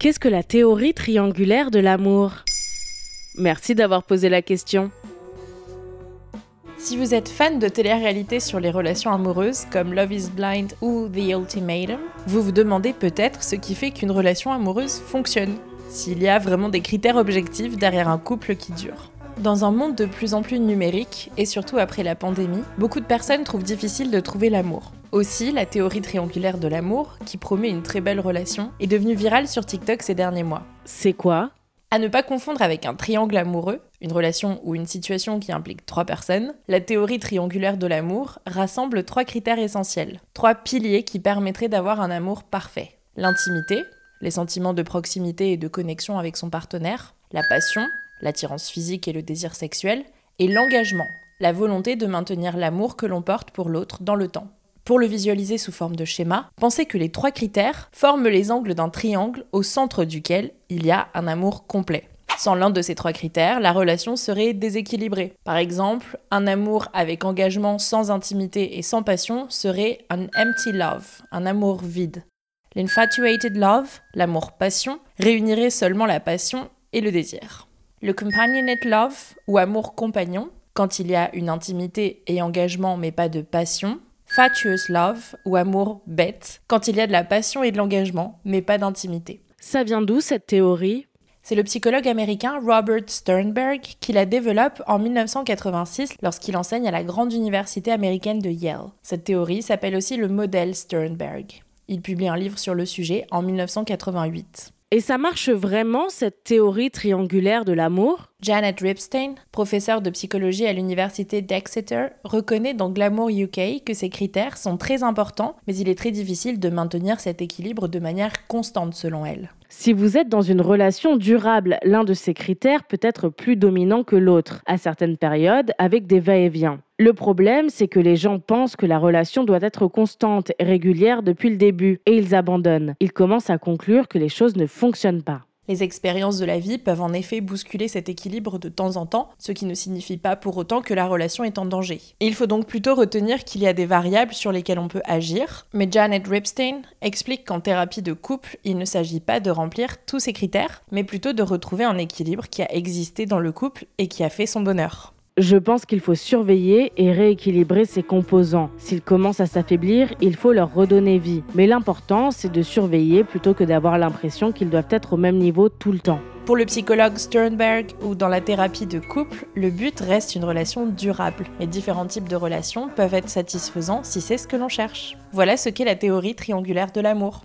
Qu'est-ce que la théorie triangulaire de l'amour? Merci d'avoir posé la question. Si vous êtes fan de télé-réalité sur les relations amoureuses comme Love is Blind ou The Ultimatum, vous vous demandez peut-être ce qui fait qu'une relation amoureuse fonctionne, s'il y a vraiment des critères objectifs derrière un couple qui dure. Dans un monde de plus en plus numérique, et surtout après la pandémie, beaucoup de personnes trouvent difficile de trouver l'amour. Aussi, la théorie triangulaire de l'amour, qui promet une très belle relation, est devenue virale sur TikTok ces derniers mois. C'est quoi? À ne pas confondre avec un triangle amoureux, une relation ou une situation qui implique trois personnes, la théorie triangulaire de l'amour rassemble trois critères essentiels, trois piliers qui permettraient d'avoir un amour parfait. L'intimité, les sentiments de proximité et de connexion avec son partenaire, la passion, l'attirance physique et le désir sexuel, et l'engagement, la volonté de maintenir l'amour que l'on porte pour l'autre dans le temps. Pour le visualiser sous forme de schéma, pensez que les trois critères forment les angles d'un triangle au centre duquel il y a un amour complet. Sans l'un de ces trois critères, la relation serait déséquilibrée. Par exemple, un amour avec engagement sans intimité et sans passion serait un empty love, un amour vide. L'infatuated love, l'amour passion, réunirait seulement la passion et le désir. Le companionate love, ou amour compagnon, quand il y a une intimité et engagement mais pas de passion. Fatuous love, ou amour bête, quand il y a de la passion et de l'engagement mais pas d'intimité. Ça vient d'où cette théorie? C'est le psychologue américain Robert Sternberg qui la développe en 1986 lorsqu'il enseigne à la grande université américaine de Yale. Cette théorie s'appelle aussi le modèle Sternberg. Il publie un livre sur le sujet en 1988. Et ça marche vraiment, cette théorie triangulaire de l'amour? Janet Ripstein, professeure de psychologie à l'université d'Exeter, reconnaît dans Glamour UK que ces critères sont très importants, mais il est très difficile de maintenir cet équilibre de manière constante selon elle. Si vous êtes dans une relation durable, l'un de ces critères peut être plus dominant que l'autre, à certaines périodes, avec des va-et-vient. Le problème, c'est que les gens pensent que la relation doit être constante et régulière depuis le début, et ils abandonnent. Ils commencent à conclure que les choses ne fonctionnent pas. Les expériences de la vie peuvent en effet bousculer cet équilibre de temps en temps, ce qui ne signifie pas pour autant que la relation est en danger. Il faut donc plutôt retenir qu'il y a des variables sur lesquelles on peut agir, mais Janet Ripstein explique qu'en thérapie de couple, il ne s'agit pas de remplir tous ces critères, mais plutôt de retrouver un équilibre qui a existé dans le couple et qui a fait son bonheur. Je pense qu'il faut surveiller et rééquilibrer ces composants. S'ils commencent à s'affaiblir, il faut leur redonner vie. Mais l'important, c'est de surveiller plutôt que d'avoir l'impression qu'ils doivent être au même niveau tout le temps. Pour le psychologue Sternberg ou dans la thérapie de couple, le but reste une relation durable. Mais différents types de relations peuvent être satisfaisants si c'est ce que l'on cherche. Voilà ce qu'est la théorie triangulaire de l'amour.